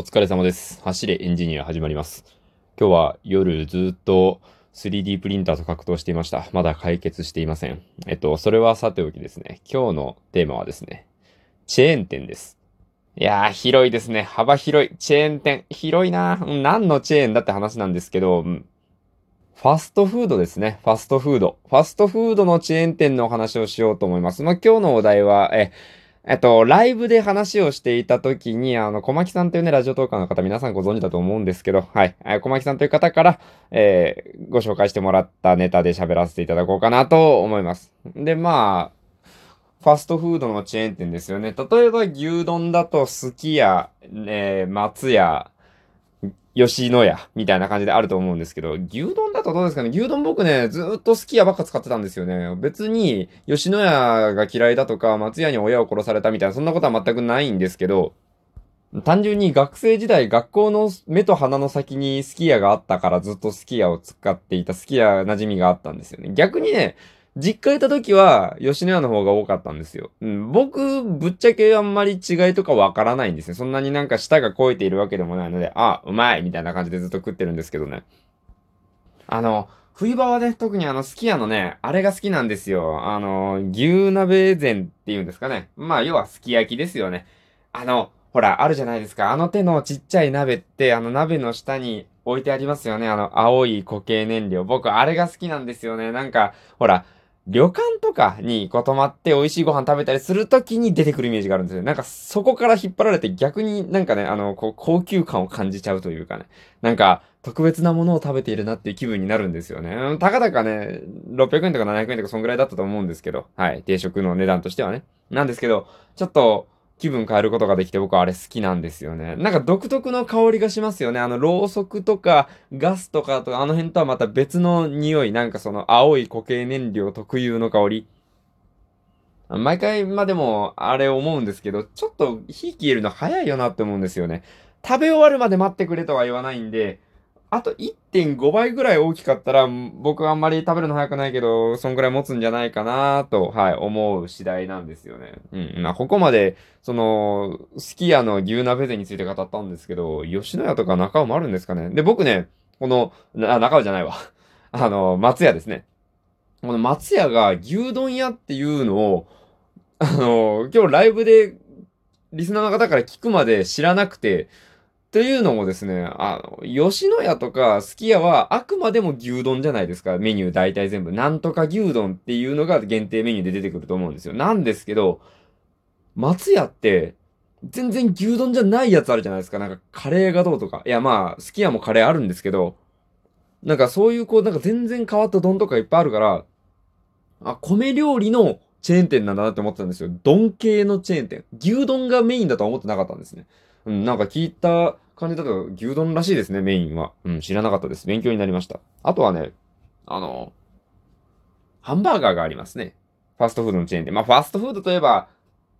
お疲れ様です。走れエンジニア始まります。今日は夜ずっと 3D プリンターと格闘していました。まだ解決していません。えっと、それはさておきですね。今日のテーマはですね、チェーン店です。いやー、広いですね。幅広い。チェーン店。広いなうん何のチェーンだって話なんですけど、ファストフードですね。ファストフード。ファストフードのチェーン店のお話をしようと思います。まあ、今日のお題は、え、えっと、ライブで話をしていた時に、あの、小牧さんというね、ラジオトーカーの方、皆さんご存知だと思うんですけど、はい。小牧さんという方から、えーご紹介してもらったネタで喋らせていただこうかなと思います。で、まあ、ファストフードのチェーン店ですよね。例えば、牛丼だと、すき家、えー松屋、吉野家みたいな感じであると思うんですけど、牛丼だとどうですかね？牛丼僕ね、ずっとすき家ばっか使ってたんですよね。別に、吉野家が嫌いだとか、松屋に親を殺されたみたいな、そんなことは全くないんですけど、単純に学生時代、学校の目と鼻の先にすき家があったからずっとすき家を使っていたすき家馴染みがあったんですよね。逆にね、実家いた時は吉野家の方が多かったんですよ。うん、僕、ぶっちゃけあんまり違いとかわからないんですね。そんなになんか舌が肥えているわけでもないので、あ、うまいみたいな感じでずっと食ってるんですけどね。あの、冬場はね、特にあの、すき家のね、あれが好きなんですよ。あの、牛鍋膳っていうんですかね。まあ、要はすき焼きですよね。あの、ほら、あるじゃないですか。あの手のちっちゃい鍋って、あの鍋の下に置いてありますよね。あの、青い固形燃料。僕、あれが好きなんですよね。なんか、ほら、旅館とかにこう泊まって美味しいご飯食べたりするときに出てくるイメージがあるんですよ。なんかそこから引っ張られて逆になんかね、あの、こう高級感を感じちゃうというかね。なんか特別なものを食べているなっていう気分になるんですよね。たかだかね、600円とか700円とかそんぐらいだったと思うんですけど、はい。定食の値段としてはね。なんですけど、ちょっと気分変えることができて僕はあれ好きなんですよね。なんか独特の香りがしますよね。あの、ろうそくとかガスとかとかあの辺とはまた別の匂い。なんかその青い固形燃料特有の香り。毎回、まあでも、あれ思うんですけど、ちょっと火消えるの早いよなって思うんですよね。食べ終わるまで待ってくれとは言わないんで、あと1.5倍ぐらい大きかったら、僕はあんまり食べるの早くないけど、そんぐらい持つんじゃないかなと、はい、思う次第なんですよね。うん。まあ、ここまで、その、すき家の牛鍋膳について語ったんですけど、吉野家とか中尾もあるんですかね。で、僕ね、この、な中尾じゃないわ。あの、松屋ですね。この松屋が牛丼屋っていうのを、あの、今日ライブでリスナーの方から聞くまで知らなくて、というのもですね、あの、吉野家とかすき家はあくまでも牛丼じゃないですか。メニュー大体全部。なんとか牛丼っていうのが限定メニューで出てくると思うんですよ。なんですけど、松屋って、全然牛丼じゃないやつあるじゃないですか。なんかカレーがどうとか。いやまあ、すき家もカレーあるんですけど、なんかそういうこう、なんか全然変わった丼とかいっぱいあるから、あ、米料理のチェーン店なんだなって思ってたんですよ。丼系のチェーン店。牛丼がメインだとは思ってなかったんですね。うん、なんか聞いた感じだと牛丼らしいですね、メインは。うん、知らなかったです。勉強になりました。あとはね、あの、ハンバーガーがありますね。ファストフードのチェーン店。まあ、ファストフードといえば、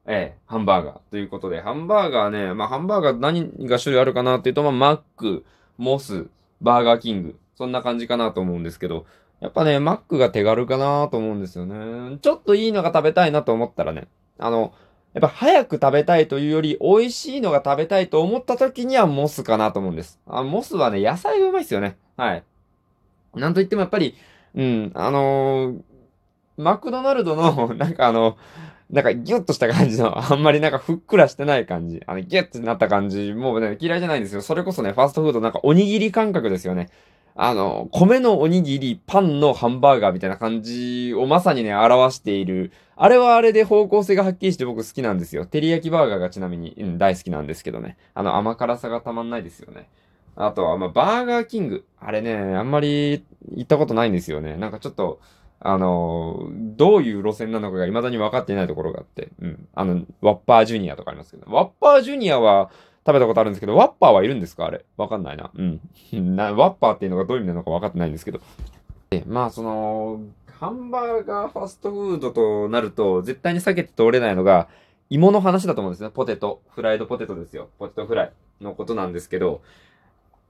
ええ、ハンバーガーということで、ハンバーガーね、まあ、ハンバーガー何が種類あるかなっていうと、まあ、マック、モス、バーガーキング、そんな感じかなと思うんですけど、やっぱね、マックが手軽かなと思うんですよね。ちょっといいのが食べたいなと思ったらね、あの、やっぱ早く食べたいというより、美味しいのが食べたいと思った時にはモスかなと思うんです。あモスはね、野菜がうまいですよね。はい。なんといってもやっぱり、うん、あのーマクドナルドの、なんかあの、なんかギュッとした感じの、あんまりなんかふっくらしてない感じ。あの、ギュッとなった感じ、もうね、嫌いじゃないんですよ。それこそね、ファーストフードなんかおにぎり感覚ですよね。あの、米のおにぎり、パンのハンバーガーみたいな感じをまさにね、表している。あれはあれで方向性がはっきりして僕好きなんですよ。照り焼きバーガーがちなみに、うん、大好きなんですけどね。あの、甘辛さがたまんないですよね。あとは、まあ、バーガーキング。あれね、あんまり行ったことないんですよね。なんかちょっと、あの、どういう路線なのかが未だに分かっていないところがあって。うん。あの、ワッパージュニアとかありますけど。ワッパージュニアは食べたことあるんですけど、ワッパーはいるんですか？あれ。わかんないな。うん。なワッパーっていうのがどういう意味なのか分かってないんですけど。で、まあ、その、ハンバーガーファストフードとなると、絶対に避けて通れないのが、芋の話だと思うんですね。ポテト。フライドポテトですよ。ポテトフライのことなんですけど、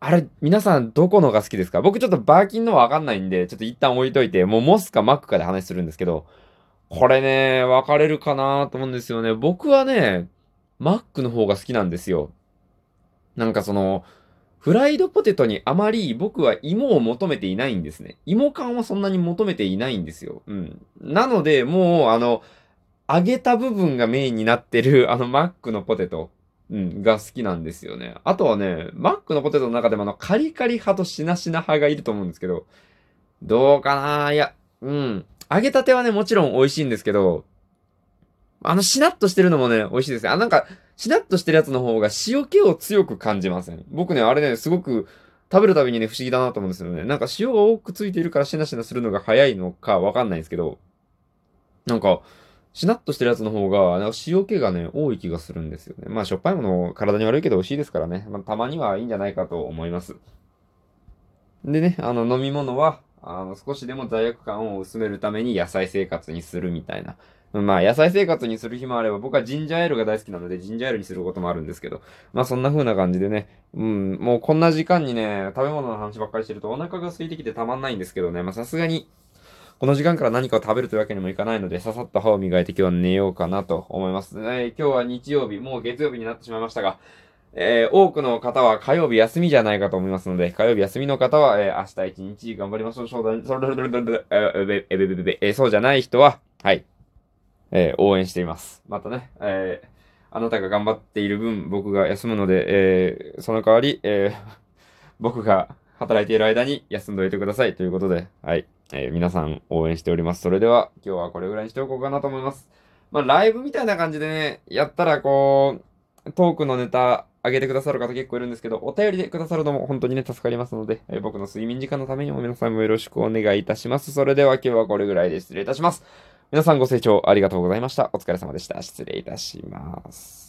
あれ、皆さんどこのが好きですか？僕ちょっとバーキンのわかんないんで、ちょっと一旦置いといて、もうモスかマックかで話するんですけど、これね、分かれるかなと思うんですよね。僕はね、マックの方が好きなんですよ。なんかその、フライドポテトにあまり僕は芋を求めていないんですね。芋感はそんなに求めていないんですよ。うん。なので、もう、あの、揚げた部分がメインになってる、あの、マックのポテト、うん、が好きなんですよね。あとはね、マックのポテトの中でもあの、カリカリ派としなしな派がいると思うんですけど、どうかないや、うん。揚げたてはね、もちろん美味しいんですけど、あの、しなっとしてるのもね、美味しいですあ、なんか、しなっとしてるやつの方が塩気を強く感じません？僕ね、あれね、すごく食べるたびにね、不思議だなと思うんですよね。なんか塩が多くついているからしなしなするのが早いのかわかんないんですけど、なんか、しなっとしてるやつの方が、なんか塩気がね、多い気がするんですよね。まあ、しょっぱいもの体に悪いけど美味しいですからね。まあ、たまにはいいんじゃないかと思います。でね、あの、飲み物は、あの、少しでも罪悪感を薄めるために野菜生活にするみたいな。まあ、野菜生活にする日もあれば、僕はジンジャーエールが大好きなので、ジンジャーエールにすることもあるんですけど、まあそんな風な感じでね、うん、もうこんな時間にね、食べ物の話ばっかりしてるとお腹が空いてきてたまんないんですけどね、まあさすがに、この時間から何かを食べるというわけにもいかないので、ささっと歯を磨いて今日は寝ようかなと思います。えー、今日は日曜日、もう月曜日になってしまいましたが、えー、多くの方は火曜日休みじゃないかと思いますので、火曜日休みの方は、えー、明日一日頑張りましょう。そうだ、それ、えー、そうじゃない人は、はい、えー、応援しています。またね、えー、あなたが頑張っている分、僕が休むので、えー、その代わり、えー、僕が働いている間に休んでおいてくださいということで、はい、えー、皆さん応援しております。それでは、今日はこれぐらいにしておこうかなと思います。まあ、ライブみたいな感じでね、やったら、こう、トークのネタ、あげてくださる方結構いるんですけど、お便りでくださるのも本当にね、助かりますので、えー、僕の睡眠時間のためにも皆さんもよろしくお願いいたします。それでは今日はこれぐらいで失礼いたします。皆さんご清聴ありがとうございました。お疲れ様でした。失礼いたします。